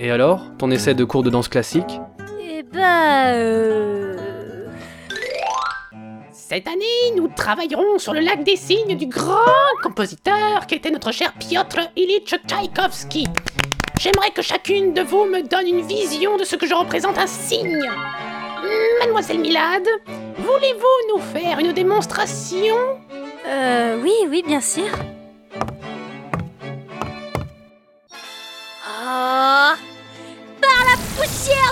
Et alors Ton essai de cours de danse classique Eh bah... Euh... Cette année, nous travaillerons sur le lac des signes du grand compositeur qui était notre cher Piotr Ilyich Tchaïkovski. J'aimerais que chacune de vous me donne une vision de ce que je représente un signe. Mademoiselle Milad, voulez-vous nous faire une démonstration? Euh... Oui, oui, bien sûr.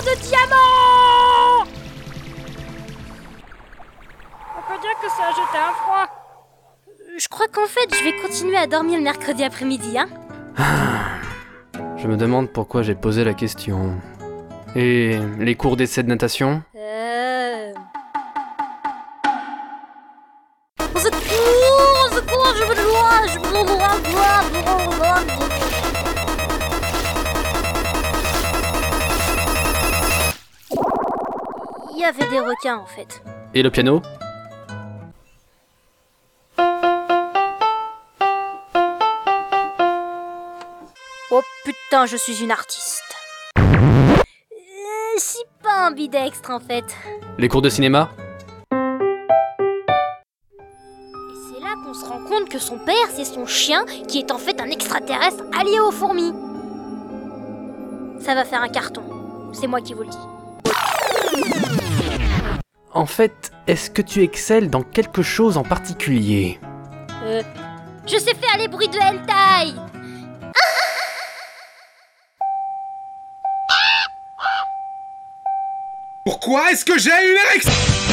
De diamant On peut dire que ça a jeté un froid. Je crois qu'en fait, je vais continuer à dormir le mercredi après-midi, hein Je me demande pourquoi j'ai posé la question. Et les cours d'essai de natation? Euh... Au secours Au secours Je veux de l'eau Je veux de l'eau Il y avait des requins en fait. Et le piano Oh putain, je suis une artiste. Euh, je suis pas ambidextre en fait. Les cours de cinéma Et c'est là qu'on se rend compte que son père, c'est son chien qui est en fait un extraterrestre allié aux fourmis. Ça va faire un carton. C'est moi qui vous le dis. En fait, est-ce que tu excelles dans quelque chose en particulier? Euh, je sais faire les bruits de hentai. Pourquoi est-ce que j'ai une érection?